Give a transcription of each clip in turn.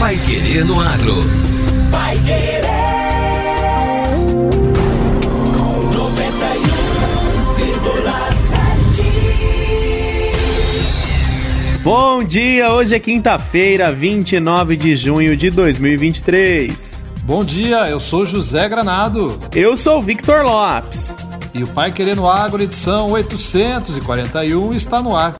Pai Querer no Agro. Pai Querer. 91,7. Bom dia, hoje é quinta-feira, 29 de junho de 2023. Bom dia, eu sou José Granado. Eu sou Victor Lopes. E o Pai Querendo Agro, edição 841, está no ar.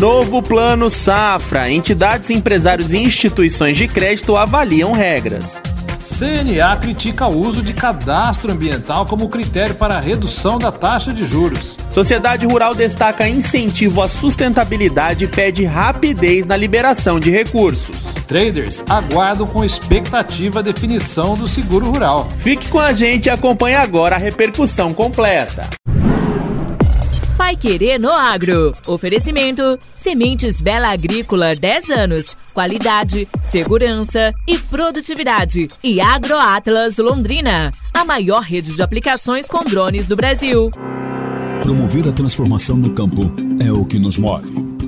Novo Plano Safra. Entidades, empresários e instituições de crédito avaliam regras. CNA critica o uso de cadastro ambiental como critério para a redução da taxa de juros. Sociedade Rural destaca incentivo à sustentabilidade e pede rapidez na liberação de recursos. Traders aguardam com expectativa a definição do seguro rural. Fique com a gente e acompanhe agora a repercussão completa. Pai Querer no Agro. Oferecimento: Sementes Bela Agrícola 10 anos. Qualidade, segurança e produtividade. E AgroAtlas Londrina, a maior rede de aplicações com drones do Brasil. Promover a transformação no campo é o que nos move.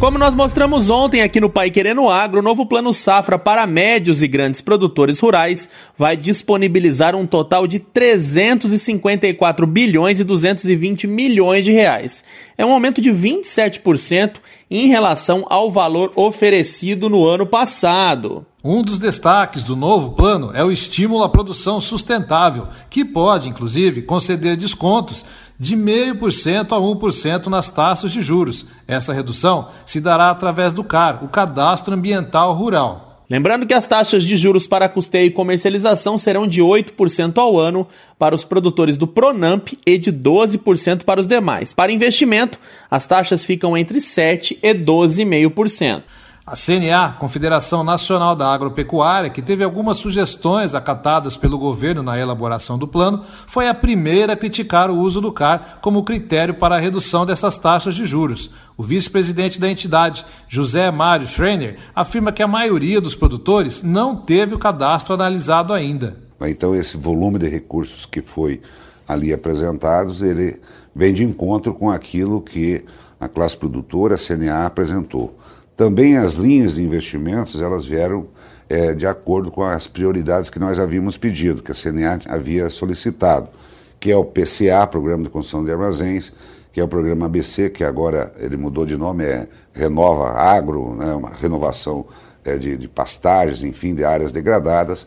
Como nós mostramos ontem aqui no Pai Querendo Agro, o novo Plano Safra para médios e grandes produtores rurais vai disponibilizar um total de 354 bilhões e 220 milhões de reais. É um aumento de 27% em relação ao valor oferecido no ano passado. Um dos destaques do novo plano é o estímulo à produção sustentável, que pode, inclusive, conceder descontos de 0,5% a 1% nas taxas de juros. Essa redução se dará através do CAR, o Cadastro Ambiental Rural. Lembrando que as taxas de juros para custeio e comercialização serão de 8% ao ano para os produtores do Pronamp e de 12% para os demais. Para investimento, as taxas ficam entre 7% e 12,5%. A CNA, Confederação Nacional da Agropecuária, que teve algumas sugestões acatadas pelo governo na elaboração do plano, foi a primeira a criticar o uso do CAR como critério para a redução dessas taxas de juros. O vice-presidente da entidade, José Mário Schreiner, afirma que a maioria dos produtores não teve o cadastro analisado ainda. Então, esse volume de recursos que foi ali apresentados, ele vem de encontro com aquilo que a classe produtora, a CNA, apresentou. Também as linhas de investimentos, elas vieram é, de acordo com as prioridades que nós havíamos pedido, que a CNA havia solicitado, que é o PCA, Programa de Construção de Armazéns, que é o programa ABC, que agora ele mudou de nome, é Renova Agro, né, uma renovação é, de, de pastagens, enfim, de áreas degradadas,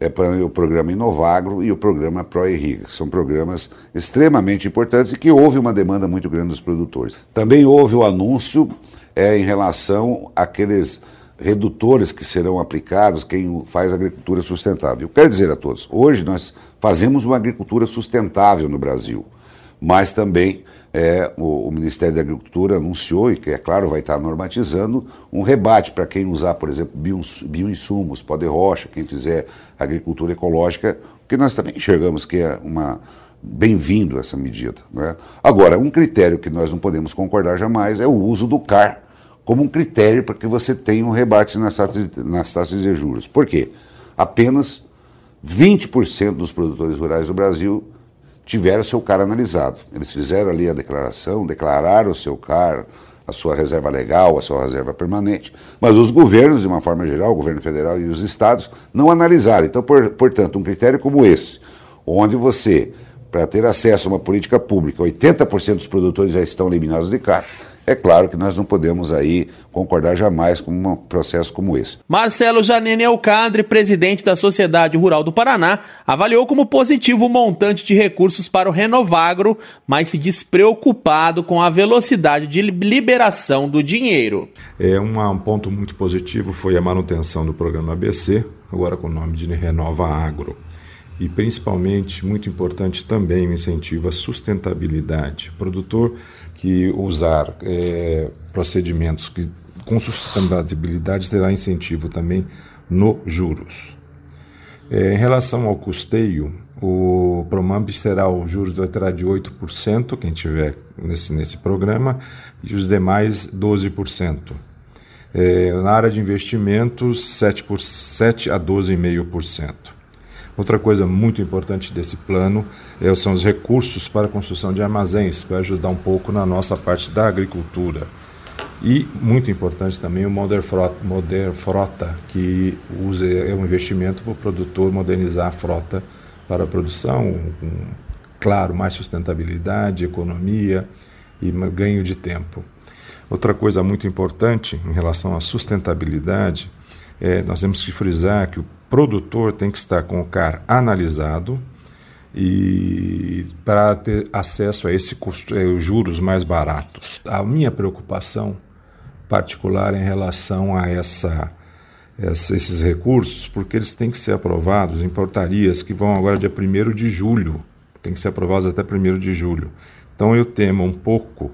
é o programa Inovagro e o programa ProIrriga, que são programas extremamente importantes e que houve uma demanda muito grande dos produtores. Também houve o anúncio é em relação àqueles redutores que serão aplicados quem faz agricultura sustentável. Eu quero dizer a todos, hoje nós fazemos uma agricultura sustentável no Brasil. mas também é, o, o, Ministério da Agricultura anunciou, e que é claro vai estar normatizando, um rebate para quem usar, por exemplo, bioinsumos, pó de rocha, quem fizer agricultura ecológica, que nós também enxergamos que é uma bem-vindo essa medida. Né? Agora, um critério que nós não podemos concordar jamais é o uso do CAR como um critério para que você tenha um rebate nas taxas, nas taxas de juros. Por quê? Apenas 20% dos produtores rurais do Brasil tiveram seu CAR analisado. Eles fizeram ali a declaração, declararam o seu CAR, a sua reserva legal, a sua reserva permanente, mas os governos, de uma forma geral, o governo federal e os estados, não analisaram. Então, por, portanto, um critério como esse, onde você, para ter acesso a uma política pública, 80% dos produtores já estão eliminados de CAR, é claro que nós não podemos aí concordar jamais com um processo como esse. Marcelo Janene Alcandre, presidente da Sociedade Rural do Paraná, avaliou como positivo o montante de recursos para o Renovagro, mas se despreocupado com a velocidade de liberação do dinheiro. É um ponto muito positivo foi a manutenção do programa ABC, agora com o nome de Renova Agro e principalmente muito importante também o incentivo à sustentabilidade. O produtor que usar é, procedimentos que, com sustentabilidade terá incentivo também no juros. É, em relação ao custeio, o Promamp será o juros terá de 8%, quem tiver nesse, nesse programa, e os demais 12%. É, na área de investimentos, 7, por, 7 a 12,5%. Outra coisa muito importante desse plano é, são os recursos para a construção de armazéns, para ajudar um pouco na nossa parte da agricultura. E, muito importante também, o Modern Frota, Modern Frota que usa, é um investimento para o produtor modernizar a frota para a produção, com, claro, mais sustentabilidade, economia e ganho de tempo. Outra coisa muito importante em relação à sustentabilidade, é, nós temos que frisar que o produtor tem que estar com o CAR analisado e para ter acesso a esse custo, é, os juros mais baratos. A minha preocupação particular em relação a essa, essa, esses recursos, porque eles têm que ser aprovados em portarias que vão agora dia 1 de julho, tem que ser aprovados até 1 de julho. Então eu temo um pouco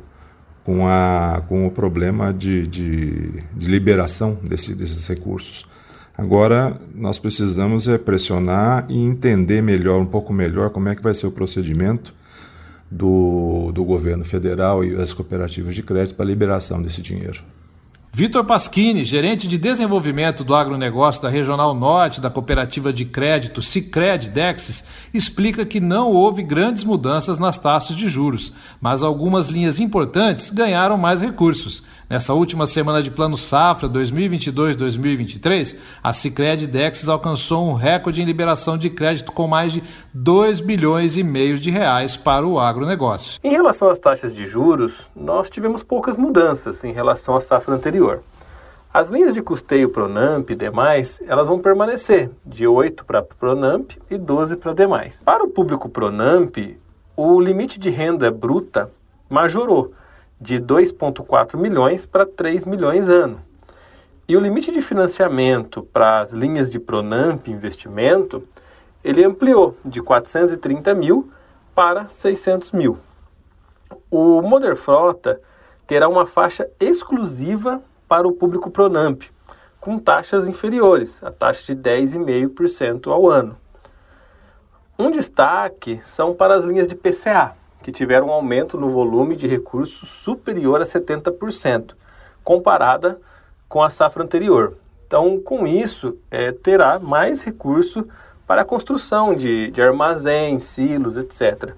com, a, com o problema de, de, de liberação desse, desses recursos. Agora, nós precisamos é pressionar e entender melhor, um pouco melhor, como é que vai ser o procedimento do, do governo federal e das cooperativas de crédito para a liberação desse dinheiro. Vitor Pasquini, gerente de desenvolvimento do agronegócio da Regional Norte da Cooperativa de Crédito Cicred Dexis, explica que não houve grandes mudanças nas taxas de juros, mas algumas linhas importantes ganharam mais recursos. Nessa última semana de Plano Safra 2022-2023, a Cicred Dexis alcançou um recorde em liberação de crédito com mais de 2 bilhões e meio de reais para o agronegócio. Em relação às taxas de juros, nós tivemos poucas mudanças em relação à safra anterior. As linhas de custeio Pronamp e demais, elas vão permanecer de 8 para Pronamp e 12 para demais. Para o público Pronamp, o limite de renda bruta majorou de 2,4 milhões para 3 milhões ano. E o limite de financiamento para as linhas de Pronamp investimento, ele ampliou de 430 mil para 600 mil. O Moder Frota terá uma faixa exclusiva para o público Pronamp, com taxas inferiores, a taxa de 10,5% ao ano. Um destaque são para as linhas de PCA, que tiveram um aumento no volume de recursos superior a 70%, comparada com a safra anterior. Então, com isso, é, terá mais recurso para a construção de, de armazéns, silos, etc.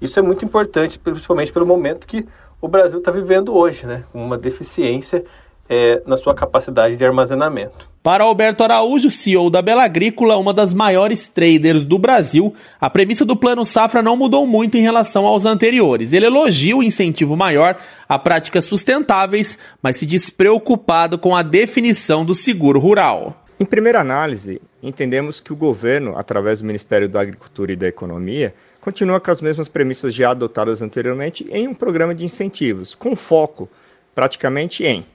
Isso é muito importante, principalmente pelo momento que o Brasil está vivendo hoje, né, uma deficiência é, na sua capacidade de armazenamento. Para Alberto Araújo, CEO da Bela Agrícola, uma das maiores traders do Brasil, a premissa do Plano Safra não mudou muito em relação aos anteriores. Ele elogia o incentivo maior a práticas sustentáveis, mas se despreocupado com a definição do seguro rural. Em primeira análise, entendemos que o governo, através do Ministério da Agricultura e da Economia, continua com as mesmas premissas já adotadas anteriormente em um programa de incentivos, com foco praticamente em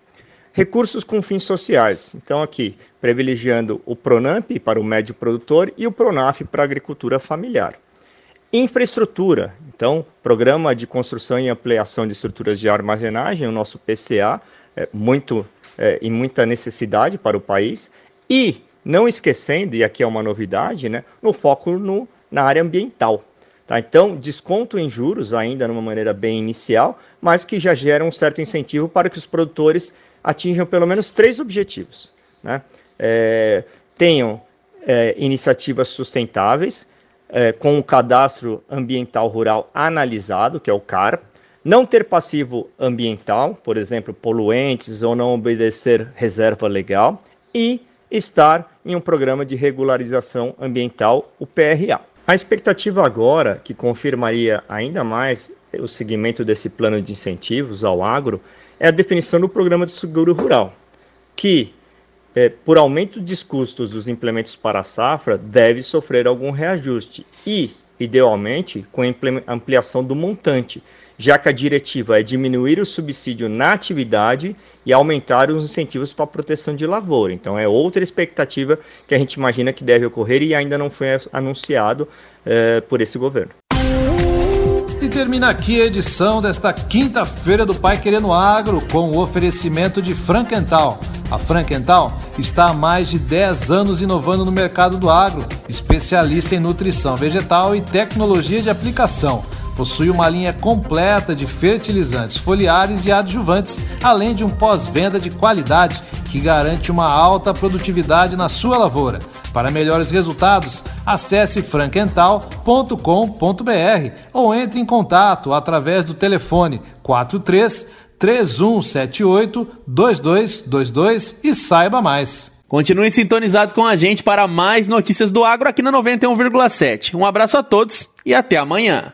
Recursos com fins sociais. Então, aqui, privilegiando o PRONAMP para o médio produtor e o PRONAF para a agricultura familiar. Infraestrutura, então, Programa de Construção e Ampliação de Estruturas de Armazenagem, o nosso PCA, é muito é, e muita necessidade para o país. E, não esquecendo, e aqui é uma novidade, né, no foco no, na área ambiental. Tá? Então, desconto em juros, ainda numa maneira bem inicial, mas que já gera um certo incentivo para que os produtores atinjam pelo menos três objetivos. Né? É, tenham é, iniciativas sustentáveis, é, com o cadastro ambiental rural analisado, que é o CAR, não ter passivo ambiental, por exemplo, poluentes ou não obedecer reserva legal, e estar em um programa de regularização ambiental, o PRA. A expectativa agora, que confirmaria ainda mais o segmento desse plano de incentivos ao agro, é a definição do programa de seguro rural, que, é, por aumento dos custos dos implementos para a safra, deve sofrer algum reajuste e, idealmente, com a ampliação do montante, já que a diretiva é diminuir o subsídio na atividade e aumentar os incentivos para a proteção de lavoura. Então, é outra expectativa que a gente imagina que deve ocorrer e ainda não foi anunciado eh, por esse governo. E termina aqui a edição desta quinta-feira do Pai Querendo Agro com o oferecimento de Frankenthal. A Frankenthal está há mais de 10 anos inovando no mercado do agro, especialista em nutrição vegetal e tecnologia de aplicação Possui uma linha completa de fertilizantes foliares e adjuvantes, além de um pós-venda de qualidade que garante uma alta produtividade na sua lavoura. Para melhores resultados, acesse frankental.com.br ou entre em contato através do telefone 43 3178 2222 e saiba mais. Continue sintonizados com a gente para mais notícias do agro aqui na 91,7. Um abraço a todos e até amanhã.